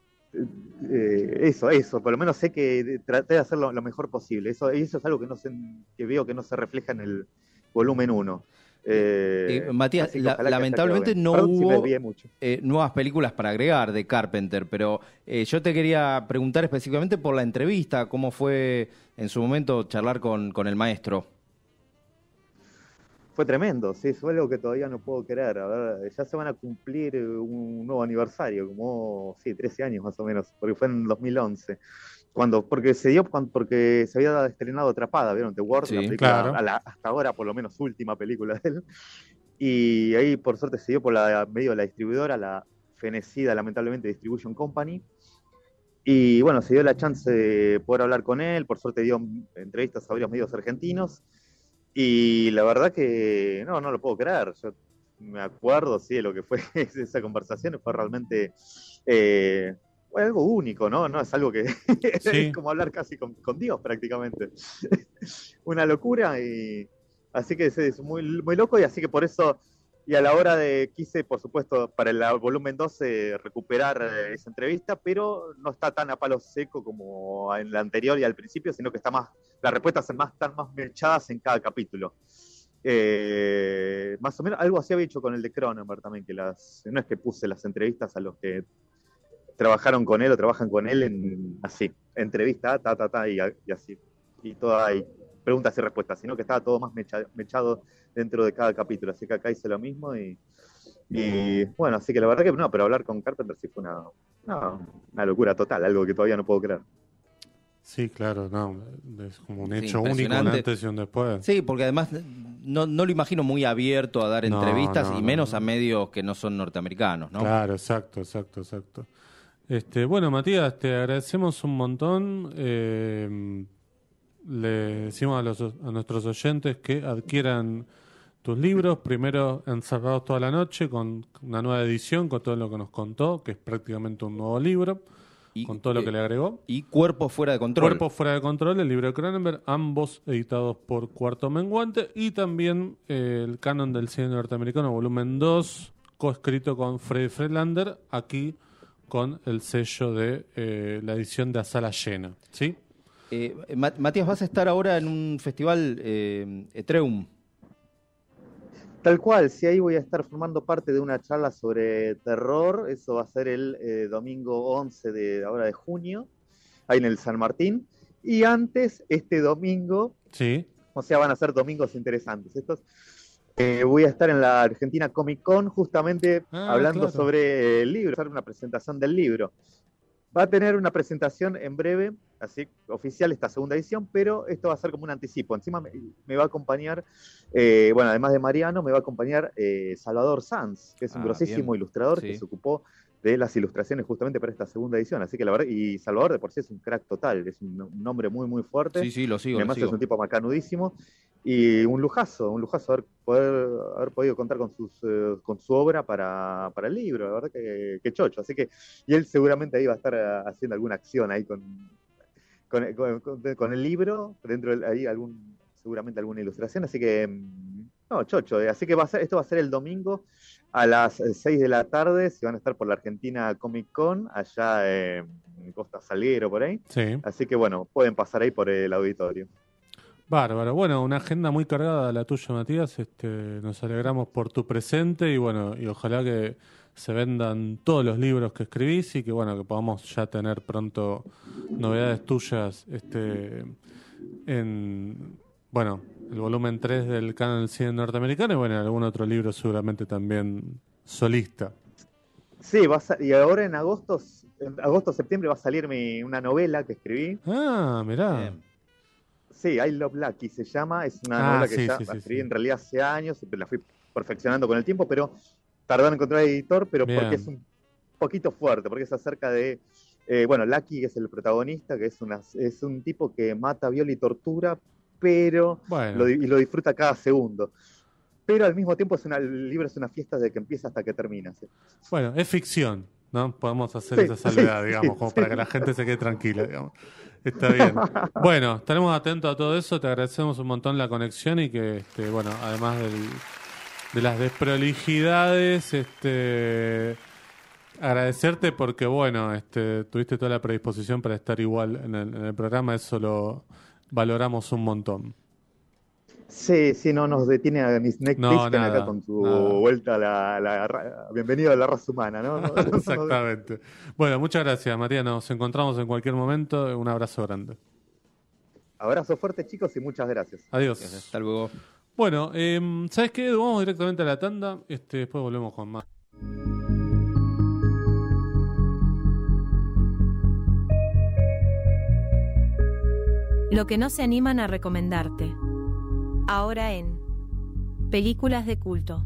eh, eso, eso, por lo menos sé que traté de hacerlo lo mejor posible, eso, eso es algo que, no se, que veo que no se refleja en el volumen 1. Eh, Matías, la- lamentablemente no Perdón hubo- mucho. eh, nuevas películas para agregar de Carpenter, pero yo te quería preguntar específicamente por la entrevista, cómo fue en su momento charlar con, con el maestro. Fue tremendo, sí, fue algo que todavía no puedo creer. A ver, ya se van a cumplir eh, un nuevo aniversario, como, sí, 13 años más o menos, porque fue en 2011. Cuando, porque se dio cuando, porque se había estrenado Atrapada, ¿vieron? The World, Sí, la película, claro. a la- hasta ahora por lo menos última película de él. Y ahí por suerte se dio por la medio de la distribuidora, la fenecida lamentablemente Distribution Company. Y bueno, se dio la chance de poder hablar con él, por suerte dio entrevistas a varios medios argentinos. Y la verdad que no, no lo puedo creer. Yo me acuerdo, sí, de lo que fue <laughs> esa conversación. Fue realmente eh, fue algo único, ¿no? No es algo que <laughs> Sí. es como hablar casi con, con Dios prácticamente. <laughs> Una locura y así que es muy, muy loco y así que por eso y a la hora de quise, por supuesto, para el volumen 12 recuperar eh, esa entrevista, pero no está tan a palo seco como en la anterior y al principio, sino que está más, las respuestas son más, están más mechadas en cada capítulo. Eh, más o menos, algo así había hecho con el de Cronenberg también, que las, no es que puse las entrevistas a los que trabajaron con él o trabajan con él en así, entrevista, ta, ta, ta, y, así. Y todas hay preguntas y respuestas, sino que estaba todo más mecha- mechado dentro de cada capítulo. Así que acá hice lo mismo y, y, bueno, así que la verdad que no, pero hablar con Carpenter sí fue una, una, una locura total, algo que todavía no puedo creer. Sí, claro, no, es como un Sí, hecho único, un antes y un después. Sí, porque además no, no lo imagino muy abierto a dar No, entrevistas no, y no, menos no. a medios que no son norteamericanos, ¿no? Claro, exacto, exacto, exacto. Este, bueno, Matías, te agradecemos un montón. eh, le decimos a, los, a nuestros oyentes que adquieran tus libros, primero encerrados toda la noche con una nueva edición, con todo lo que nos contó, que es prácticamente un nuevo libro, Y, con todo lo que le agregó. Y Cuerpo fuera de control. Cuerpo fuera de control, el libro de Cronenberg, ambos editados por Cuarto Menguante, y también eh, el canon del cine norteamericano, volumen 2, coescrito con Freddy Freelander, aquí con el sello de eh, la edición de A Sala Llena. ¿Sí? Eh, Ma- Matías, vas a estar ahora en un festival eh, Etreum. Tal cual, sí, ahí voy a estar formando parte de una charla sobre terror, eso va a ser el eh, domingo 11 de ahora de junio, ahí en el San Martín, y antes, este domingo, Sí. o sea, van a ser domingos interesantes. Estos, eh, voy a estar en la Argentina Comic Con justamente Ah, hablando claro. sobre el libro, hacer una presentación del libro. Va a tener una presentación en breve, así oficial esta segunda edición, pero esto va a ser como un anticipo. Encima me, me va a acompañar, eh, bueno, además de Mariano, me va a acompañar eh, Salvador Sanz, que es un Ah, grosísimo bien. ilustrador Sí. que se ocupó de las ilustraciones justamente para esta segunda edición. Así que la verdad, y Salvador de por sí es un crack total, es un, un nombre muy, muy fuerte. Sí, sí, lo sigo, lo además sigo. es un tipo macanudísimo y un lujazo, un lujazo haber, poder, haber podido contar con, sus, eh, con su obra para, para el libro, la verdad que, que chocho. Así que, y él seguramente ahí va a estar eh, haciendo alguna acción ahí con, con, con- con- con el libro, dentro de ahí algún, seguramente alguna ilustración, así que, mm, no, chocho. eh, Así que va a ser, esto va a ser el domingo a las 6 de la tarde, si van a estar por la Argentina Comic Con, allá eh, en Costa Salguero, por ahí. Sí. Así que bueno, pueden pasar ahí por el auditorio. Bárbaro. Bueno, una agenda muy cargada la tuya, Matías. Este, nos alegramos por tu presente y bueno, y ojalá que se vendan todos los libros que escribís y que bueno, que podamos ya tener pronto novedades tuyas este en bueno, el volumen 3 del canon del cine norteamericano y bueno, algún otro libro seguramente también solista. Sí, va a y ahora en agosto, en agosto, septiembre va a salir mi, una novela que escribí. Ah, mirá. Sí, I Love Lucky se llama. Es una Ah, novela que sí, ya sí, escribí sí. en realidad hace años, pero la fui perfeccionando con el tiempo, pero tardaron en encontrar editor, pero Bien. porque es un poquito fuerte, porque es acerca de, eh, bueno, Lucky que es el protagonista, que es, una, es un tipo que mata, viola y tortura, pero Bueno, lo, di- y lo disfruta cada segundo. Pero al mismo tiempo es una, el libro es una fiesta desde que empieza hasta que termina. ¿sí? bueno, es ficción, ¿no? Podemos hacer Sí, esa salvedad, sí, digamos, como para que la gente se quede tranquila, digamos. Está bien. <laughs> Bueno, estaremos atentos a todo eso. Te agradecemos un montón la conexión y que, este, bueno, además del- de las desprolijidades, este, agradecerte porque, bueno, este, tuviste toda la predisposición para estar igual en el, en el programa. Eso lo valoramos un montón. Sí, sí, no nos detiene a Miss Nick No, nada, acá con su nada. vuelta a la, la ra- bienvenido a la raza humana, ¿no? <laughs> Exactamente. Bueno, muchas gracias, María. Nos encontramos en cualquier momento. Un abrazo grande. Abrazo fuerte, chicos, y muchas gracias. Adiós. Hasta luego. Bueno, em, ¿sabes qué? Vamos directamente a la tanda. Este, después volvemos con más. Lo que no se animan a recomendarte. Ahora en Películas de culto.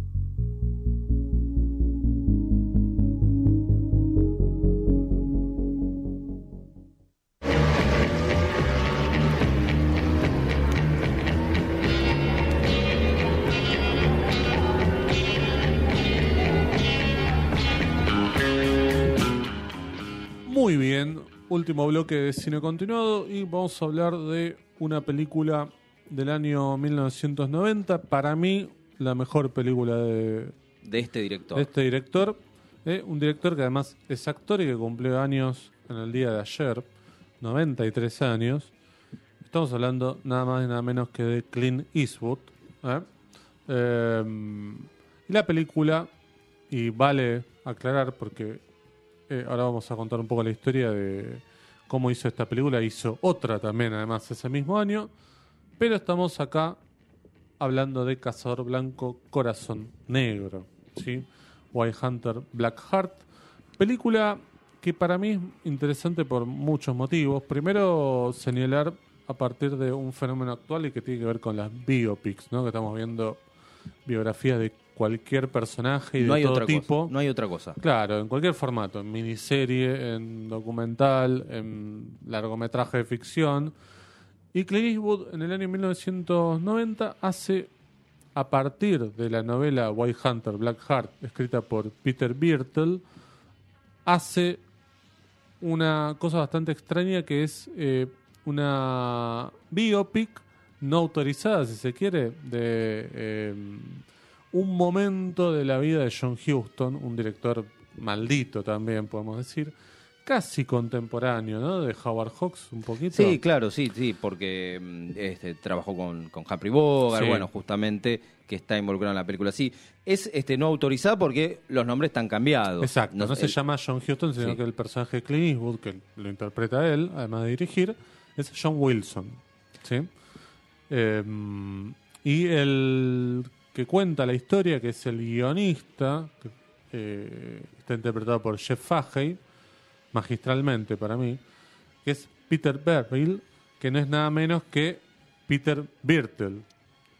Muy bien, último bloque de cine continuado y vamos a hablar de una película del año 1990. Para mí, la mejor película de, De este director. de este director. Eh, un director que además es actor y que cumplió años en el día de ayer, 93 años. Estamos hablando nada más y nada menos que de Clint Eastwood. ¿eh? Eh, y la película, y vale aclarar porque eh, ahora vamos a contar un poco la historia de cómo hizo esta película. Hizo otra también, además, ese mismo año. Pero estamos acá hablando de Cazador Blanco Corazón Negro. ¿sí? White Hunter Black Heart. Película que para mí es interesante por muchos motivos. Primero, señalar a partir de un fenómeno actual y que tiene que ver con las biopics, ¿no? que estamos viendo biografías de cualquier personaje y no de hay todo otra tipo. cosa. No hay otra cosa. Claro, en cualquier formato, en miniserie, en documental, en largometraje de ficción. Y Clint Eastwood en el año 1990 hace, a partir de la novela White Hunter, Black Heart, escrita por Peter Birtle, hace una cosa bastante extraña que es eh, una biopic no autorizada, si se quiere, de eh, un momento de la vida de John Huston, un director maldito también, podemos decir, casi contemporáneo, ¿no? De Howard Hawks, un poquito. Sí, claro, sí, sí, porque mm, este, trabajó con, con Humphrey Bogart, Sí. bueno, justamente, que está involucrado en la película. Sí, es este, no autorizada porque los nombres están cambiados. Exacto, no, se el- llama John Huston, sino Sí. que el personaje de Clint Eastwood, que lo interpreta él, además de dirigir, es John Wilson. ¿sí? Eh, y el que cuenta la historia, que es el guionista, que eh, está interpretado por Jeff Fahey, magistralmente para mí, que es Peter Berrill, que no es nada menos que Peter Birtle.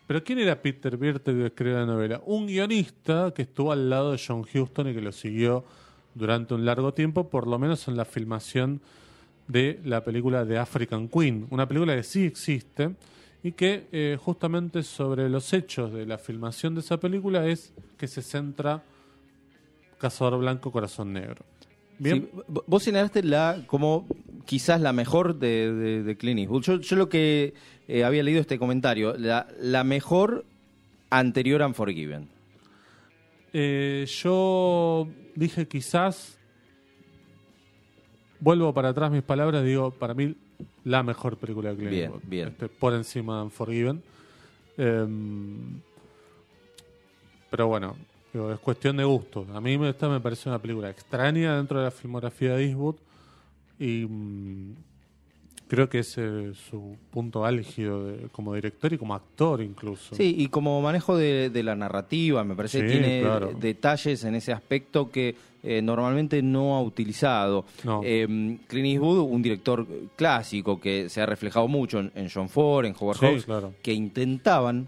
Pero ¿quién era Peter Birtle que escribió la novela? Un guionista que estuvo al lado de John Huston y que lo siguió durante un largo tiempo, por lo menos en la filmación de la película de African Queen, una película que sí existe y que eh, justamente sobre los hechos de la filmación de esa película es que se centra Cazador Blanco Corazón Negro. Bien, Sí, v- vos señalaste la como quizás la mejor de, de, de Clint Eastwood. Yo, yo lo que eh, había leído este comentario, la, la mejor anterior a Unforgiven. Eh, yo dije quizás, vuelvo para atrás mis palabras, digo, para mí la mejor película de Clint Bien, Eastwood. bien. Este, por encima de Unforgiven. Em, pero bueno, digo, es cuestión de gusto. A mí me- esta me parece una película extraña dentro de la filmografía de Eastwood y mm, creo que es eh, su punto álgido de- como director y como actor incluso. Sí, y como manejo de, de la narrativa, me parece que tiene claro. detalles en ese aspecto que eh, normalmente no ha utilizado. No. Eh, Clint Eastwood, un director clásico que se ha reflejado mucho en, en John Ford, en Howard Sí, Hawks, claro. que intentaban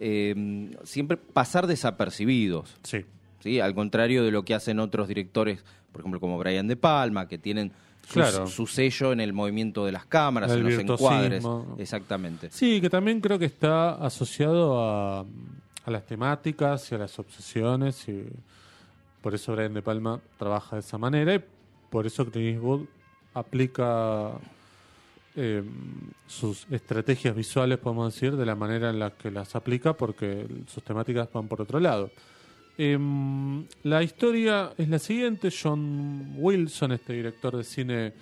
eh, siempre pasar desapercibidos. Sí. ¿sí? Al contrario de lo que hacen otros directores, por ejemplo, como Brian De Palma, que tienen su, Claro. su sello en el movimiento de las cámaras, El en los encuadres. Exactamente. Sí, que también creo que está asociado a, a las temáticas y a las obsesiones. Y por eso Brian De Palma trabaja de esa manera y por eso Clint Eastwood aplica eh, sus estrategias visuales, podemos decir, de la manera en la que las aplica, porque sus temáticas van por otro lado. Em, la historia es la siguiente: John Wilson, este director de cine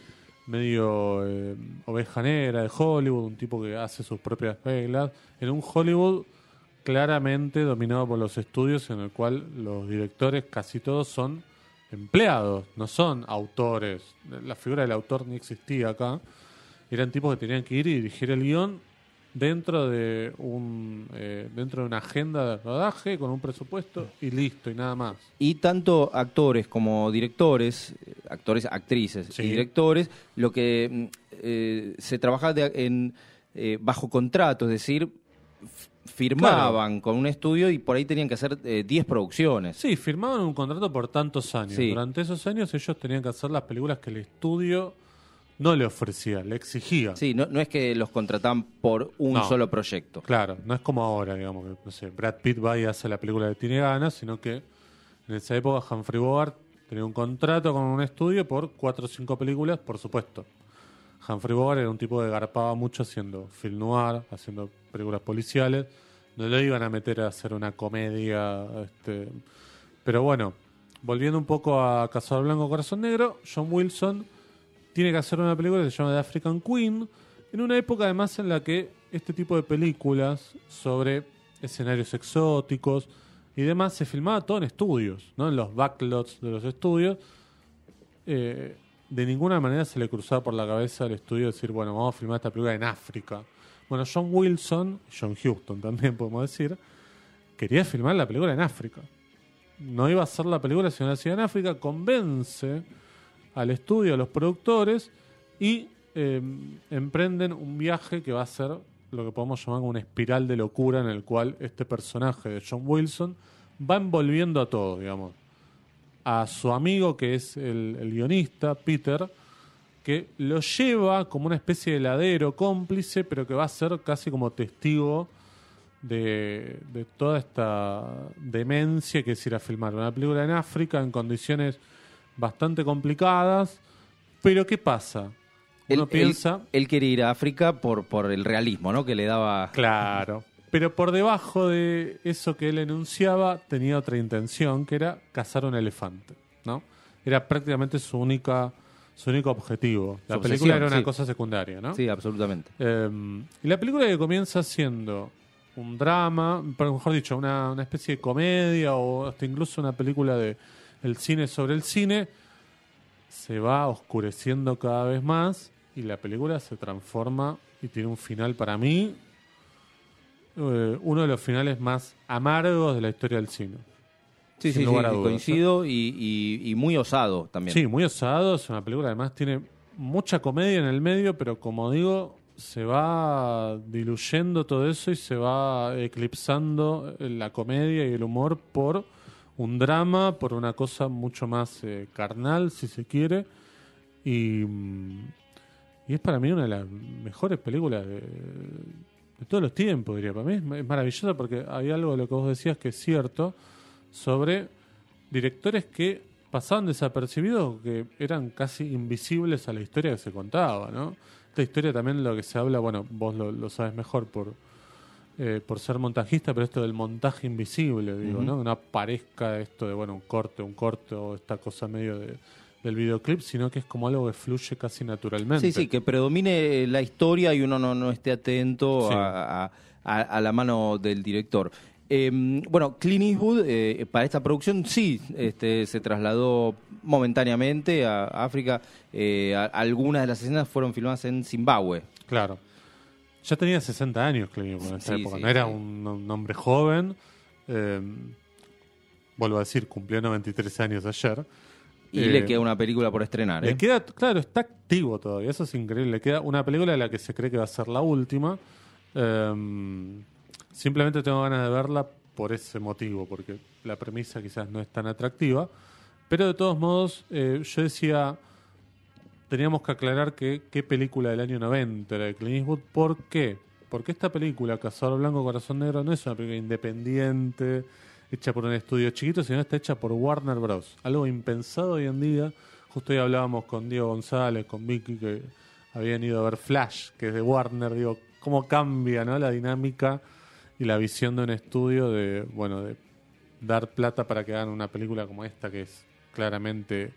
medio eh, oveja negra de Hollywood, un tipo que hace sus propias reglas, en un Hollywood claramente dominado por los estudios, en el cual los directores casi todos son empleados, no son autores. La figura del autor ni existía acá. Eran tipos que tenían que ir y dirigir el guion dentro de un eh, dentro de una agenda de rodaje con un presupuesto y listo y nada más. Y tanto actores como directores, actores, actrices Sí. y directores, lo que mm, eh, se trabaja de- en, eh, bajo contrato, es decir, firmaban con un estudio y por ahí tenían que hacer eh, 10 producciones. Sí, firmaban un contrato por tantos años. Sí. Durante esos años ellos tenían que hacer las películas que el estudio no le ofrecía, le exigía. Sí, no, no es que los contrataban por un No. solo proyecto. Claro, no es como ahora, digamos, que no sé, Brad Pitt va y hace la película que tiene ganas, sino que en esa época Humphrey Bogart tenía un contrato con un estudio por cuatro o cinco películas, por supuesto. Humphrey Bogart era un tipo que garpaba mucho haciendo film noir, haciendo películas policiales. No lo iban a meter a hacer una comedia. Este... Pero bueno, volviendo un poco a Cazador Blanco Corazón Negro, John Wilson tiene que hacer una película que se llama The African Queen, en una época además en la que este tipo de películas sobre escenarios exóticos y demás se filmaba todo en estudios, ¿no? en los backlots de los estudios. Eh, de ninguna manera se le cruzaba por la cabeza al estudio decir, bueno, vamos a filmar esta película en África. Bueno, John Wilson, John Huston también podemos decir, quería filmar la película en África. No iba a hacer la película sino la hacía en África, convence al estudio, a los productores, y eh, emprenden un viaje que va a ser lo que podemos llamar una espiral de locura en el cual este personaje de John Wilson va envolviendo a todos, digamos. A su amigo, que es el guionista, Peter, que lo lleva como una especie de heladero cómplice, pero que va a ser casi como testigo de, de toda esta demencia que es ir a filmar una película en África en condiciones bastante complicadas. Pero ¿qué pasa? Uno Él, piensa... él, él quería ir a África por, por el realismo, ¿no? Que le daba... Claro. Pero por debajo de eso que él enunciaba tenía otra intención, que era cazar un elefante, ¿no? Era prácticamente su única su único objetivo. La película era una sí. cosa secundaria, ¿no? Sí, absolutamente. Eh, y la película que comienza siendo un drama, pero mejor dicho, una, una especie de comedia o hasta incluso una película de el cine sobre el cine, se va oscureciendo cada vez más y la película se transforma y tiene un final para mí, eh, uno de los finales más amargos de la historia del cine. Sí, sí, sí, coincido y, y- y muy osado también. Sí, muy osado, es una película además tiene mucha comedia en el medio, pero como digo, se va diluyendo todo eso y se va eclipsando la comedia y el humor por un drama, por una cosa mucho más eh, carnal, si se quiere, y, mm, y es para mí una de las mejores películas de, de todos los tiempos, diría. Para mí es, es maravillosa porque hay algo de lo que vos decías que es cierto sobre directores que pasaban desapercibidos, que eran casi invisibles a la historia que se contaba, ¿no? Esta historia también lo que se habla, bueno, vos lo, lo sabes mejor por eh, por ser montajista, pero esto del montaje invisible, digo, ¿no? Que no aparezca esto de, bueno, un corte, un corte o esta cosa medio de, del videoclip, sino que es como algo que fluye casi naturalmente. Sí, sí, que predomine la historia y uno no, no esté atento Sí. a- a- a la mano del director. Eh, bueno, Clint Eastwood eh, para esta producción sí este, se trasladó momentáneamente a África. Eh, a- algunas de las escenas fueron filmadas en Zimbabue. Claro. Ya tenía 60 años, Clint Eastwood, en esa Sí, época. sí, no era sí. un, un hombre joven. eh, vuelvo a decir, cumplió 93 años ayer. Y Eh, le queda una película por estrenar. Le ¿eh? queda, claro, está activo todavía, eso es increíble. Le queda una película de la que se cree que va a ser la última. Eh, Simplemente tengo ganas de verla por ese motivo, porque la premisa quizás no es tan atractiva. Pero de todos modos, eh, yo decía, teníamos que aclarar que qué película del año 90 era de Clint Eastwood. ¿Por qué? Porque esta película, Cazador Blanco, Corazón Negro, no es una película independiente, hecha por un estudio chiquito, sino está hecha por Warner Bros. Algo impensado hoy en día. Justo hoy hablábamos con Diego González, con Vicky, que habían ido a ver Flash, que es de Warner. Digo, cómo cambia ¿no? la dinámica y la visión de un estudio de, bueno, de dar plata para que hagan una película como esta, que es claramente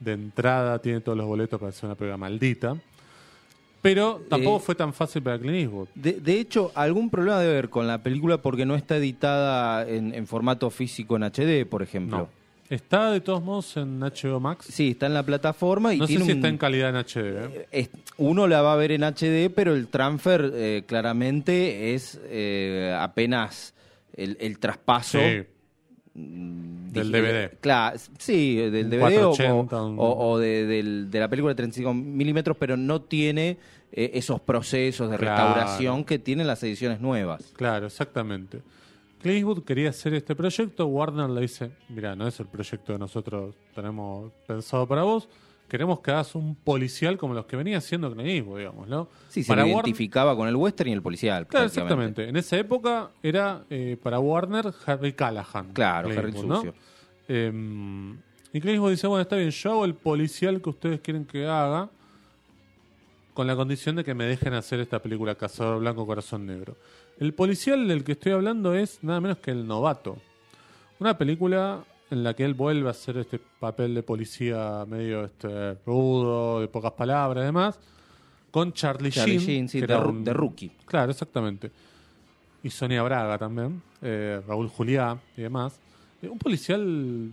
de entrada, tiene todos los boletos para hacer una película maldita. Pero tampoco Eh, fue tan fácil para Clint Eastwood. De, de hecho, algún problema debe haber con la película porque no está editada en, en formato físico en HD, por ejemplo. No. Está de todos modos en HBO Max. Sí, está en la plataforma y no sé tiene si un- está en calidad en HD. ¿eh? es- uno la va a ver en HD, pero el transfer eh, claramente es eh, apenas el, el traspaso Sí. mm, Del DVD. Claro, sí, del Un DVD o, 480, un- o- o de, del- de la película de 35 milímetros, pero no tiene eh, esos procesos de Claro. restauración que tienen las ediciones nuevas. Claro, exactamente. Clint Eastwood quería hacer este proyecto, Warner le dice, mira, no es el proyecto que nosotros tenemos pensado para vos, queremos que hagas un policial como los que venía haciendo Clint Eastwood, digamos, ¿no? Sí, se Para lo Warner- identificaba con el western y el policial. Claro, exactamente. En esa época era eh, para Warner Harry Callahan. Claro, Clint Harry Eastwood, ¿no? Eh, y Clint Eastwood dice, bueno, está bien, yo hago el policial que ustedes quieren que haga con la condición de que me dejen hacer esta película Cazador Blanco Corazón Negro. El policial del que estoy hablando es nada menos que El Novato. Una película en la que él vuelve a hacer este papel de policía medio este, rudo, de pocas palabras y demás, con Charlie, Charlie Sheen, Sheen, sí, que de, era ru- un- de rookie. Claro, exactamente. Y Sonia Braga también, eh, Raúl Juliá y demás. Eh, un policial,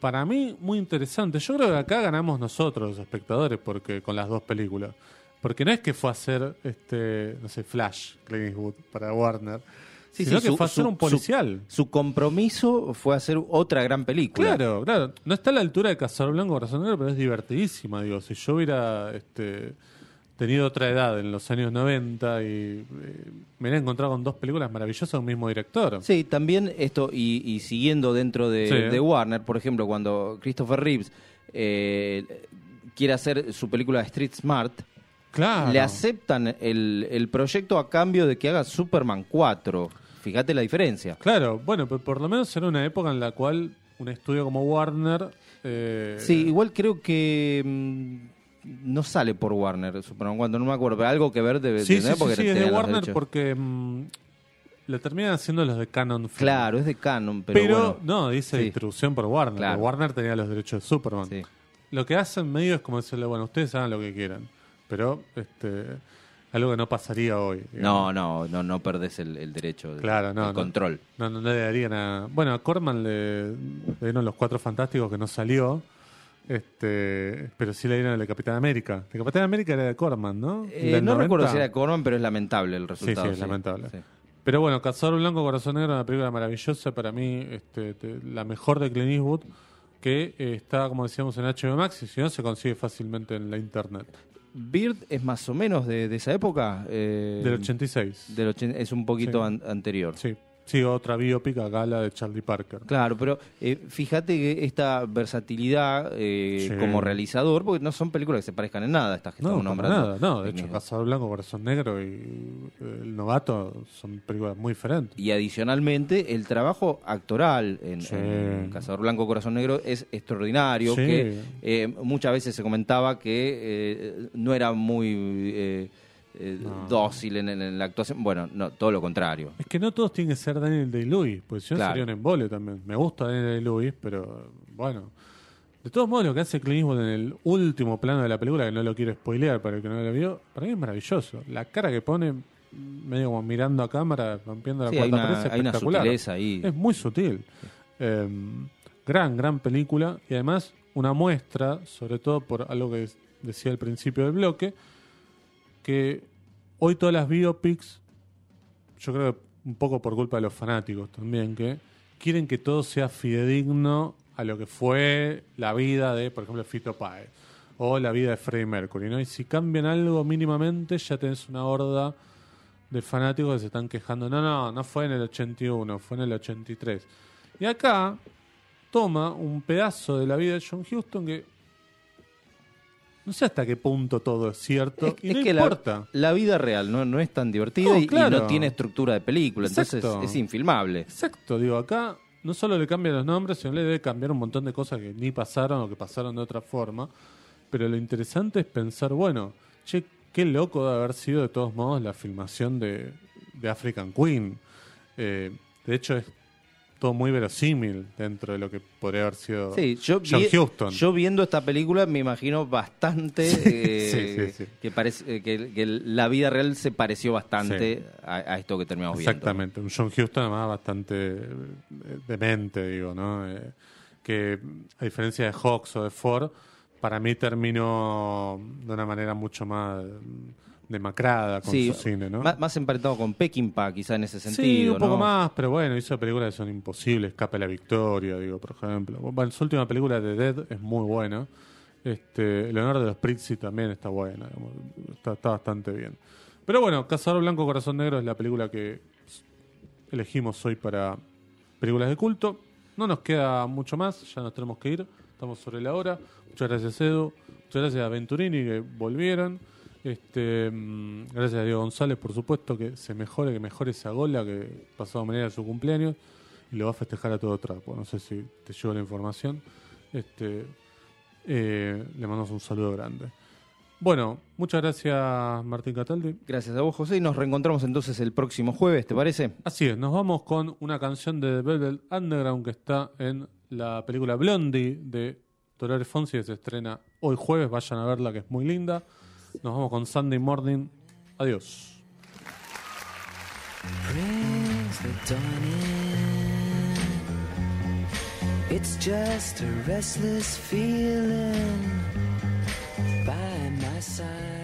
para mí, muy interesante. Yo creo que acá ganamos nosotros, los espectadores, porque con las dos películas. Porque no es que fue a hacer, este, no sé, Flash, Clint Eastwood, para Warner. Sí, sino sí, que su- fue a hacer su- un policial. Su compromiso fue hacer otra gran película. Claro, claro. No está a la altura de Cazador Blanco Corazón Negro, pero es divertidísima. Digo, si yo hubiera este, tenido otra edad en los años 90 y eh, me hubiera encontrado con dos películas maravillosas de un mismo director. Sí, también esto, y, y siguiendo dentro de, Sí. de Warner, por ejemplo, cuando Christopher Reeves eh, quiere hacer su película Street Smart, Claro. le aceptan el, el proyecto a cambio de que haga Superman 4. Fíjate la diferencia. Claro, bueno, pero por lo menos era una época en la cual un estudio como Warner. eh, Sí, igual creo que mm, no sale por Warner Superman 4, no me acuerdo, pero algo que ver debe Sí, sí, tener sí, porque sí, es de Warner porque mm, le terminan haciendo los de Canon Film. Claro, es de Canon, pero, Pero, bueno. no, dice Sí. distribución por Warner. Claro. Warner tenía los derechos de Superman. Sí. Lo que hacen medio es como decirle, bueno, ustedes hagan lo que quieran. Pero, este, algo que no pasaría hoy. No, no, no, no perdés el, el derecho, de- Claro, no, el no. control. No, no, no le darían a. Bueno, a Corman le, le dieron los cuatro fantásticos que no salió. Este, pero sí le dieron el de Capitán América. El de Capitán América era de Corman, ¿no? Eh, no 90. recuerdo si era de Corman, pero es lamentable el Sí, resultado. sí, es lamentable. Sí. Pero bueno, Cazador Blanco Corazón Negro una película maravillosa. Para mí, este, te- la mejor de Clint Eastwood. Que eh, está, como decíamos, en HBO Max. Y si no, se consigue fácilmente en la internet. Beard es más o menos de, de esa época. eh, Del 86. del ochen- es un poquito Sí. an- anterior. Sí. Sí, otra biopic acá, la de Charlie Parker. Claro, pero eh, fíjate que esta versatilidad eh, Sí. como realizador, porque no son películas que se parezcan en nada, estas que No, estamos para nombrando. nada, no. De Eh, hecho, Cazador Blanco, Corazón Negro y eh, El Novato son películas muy diferentes. Y adicionalmente, el trabajo actoral en, Sí. en Cazador Blanco Corazón Negro es extraordinario, Sí. que eh, muchas veces se comentaba que eh, no era muy eh, No. dócil en, en la actuación. Bueno, no, todo lo contrario. Es que no todos tienen que ser Daniel Day-Lewis, porque si no Claro. sería un embole también. Me gusta Daniel Day-Lewis, pero bueno. De todos modos, lo que hace Clint Eastwood en el último plano de la película, que no lo quiero spoilear para el que no lo vio, para mí es maravilloso. La cara que pone, medio como mirando a cámara, rompiendo la Sí, cuarta pared, es hay una espectacular. sutileza ahí. Es muy sutil. Eh, gran, gran película. Y además, una muestra, sobre todo por algo que decía al principio del bloque, que hoy todas las biopics, yo creo un poco por culpa de los fanáticos también, que quieren que todo sea fidedigno a lo que fue la vida de, por ejemplo, Fito Páez o la vida de Freddie Mercury. Y si cambian algo mínimamente, ya tenés una horda de fanáticos que se están quejando. No, no, no fue en el 81, fue en el 83. Y acá toma un pedazo de la vida de John Huston que no sé hasta qué punto todo es cierto Es, y es no que la, importa. la vida real no, no es tan divertida No, y- y, claro. no tiene estructura de película, entonces es infilmable. Exacto, digo, acá no solo le cambian los nombres, sino le debe cambiar un montón de cosas que ni pasaron o que pasaron de otra forma. Pero lo interesante es pensar, bueno, che, qué loco de haber sido de todos modos la filmación de, de African Queen. Eh, de hecho, es todo muy verosímil dentro de lo que podría haber sido Sí, yo, John vi- Huston. yo viendo esta película me imagino bastante <laughs> eh, sí. Que, parece, eh, que, que la vida real se pareció bastante a, a esto que terminamos viendo. Exactamente, un John Huston además bastante eh, demente, digo, ¿no? Eh, que a diferencia de Hawks o de Ford, para mí terminó de una manera mucho más demacrada con Sí, su cine, ¿no? más, más emparentado con Peckinpah quizá en ese sentido. sí, un poco ¿no? más, pero bueno, hizo películas que son imposibles, Escape a la Victoria, digo, por ejemplo. Bueno, su última película de Dead es muy buena. Este, Leonardo de los Prizzi también está buena, está, está bastante bien. Pero bueno, Cazador Blanco Corazón Negro es la película que elegimos hoy para películas de culto. No nos queda mucho más, ya nos tenemos que ir, estamos sobre la hora. Muchas gracias Edu, muchas gracias a Venturini que volvieron. Este, mm, gracias a Diego González, por supuesto, que se mejore, que mejore esa gola que pasado mañana es su cumpleaños y lo va a festejar a todo trapo. No sé si te llegó la información. Este, eh, le mandamos un saludo grande. Bueno, muchas gracias Martín Cataldi. Gracias a vos, José, y nos reencontramos entonces el próximo jueves, ¿te parece? Así es, nos vamos con una canción de The Velvet Underground que está en la película Blondie de Dolores Fonsi que se estrena hoy jueves. Vayan a verla que es muy linda. Nos vamos con Sunday Morning. Adiós. It's just a restless feeling by my side.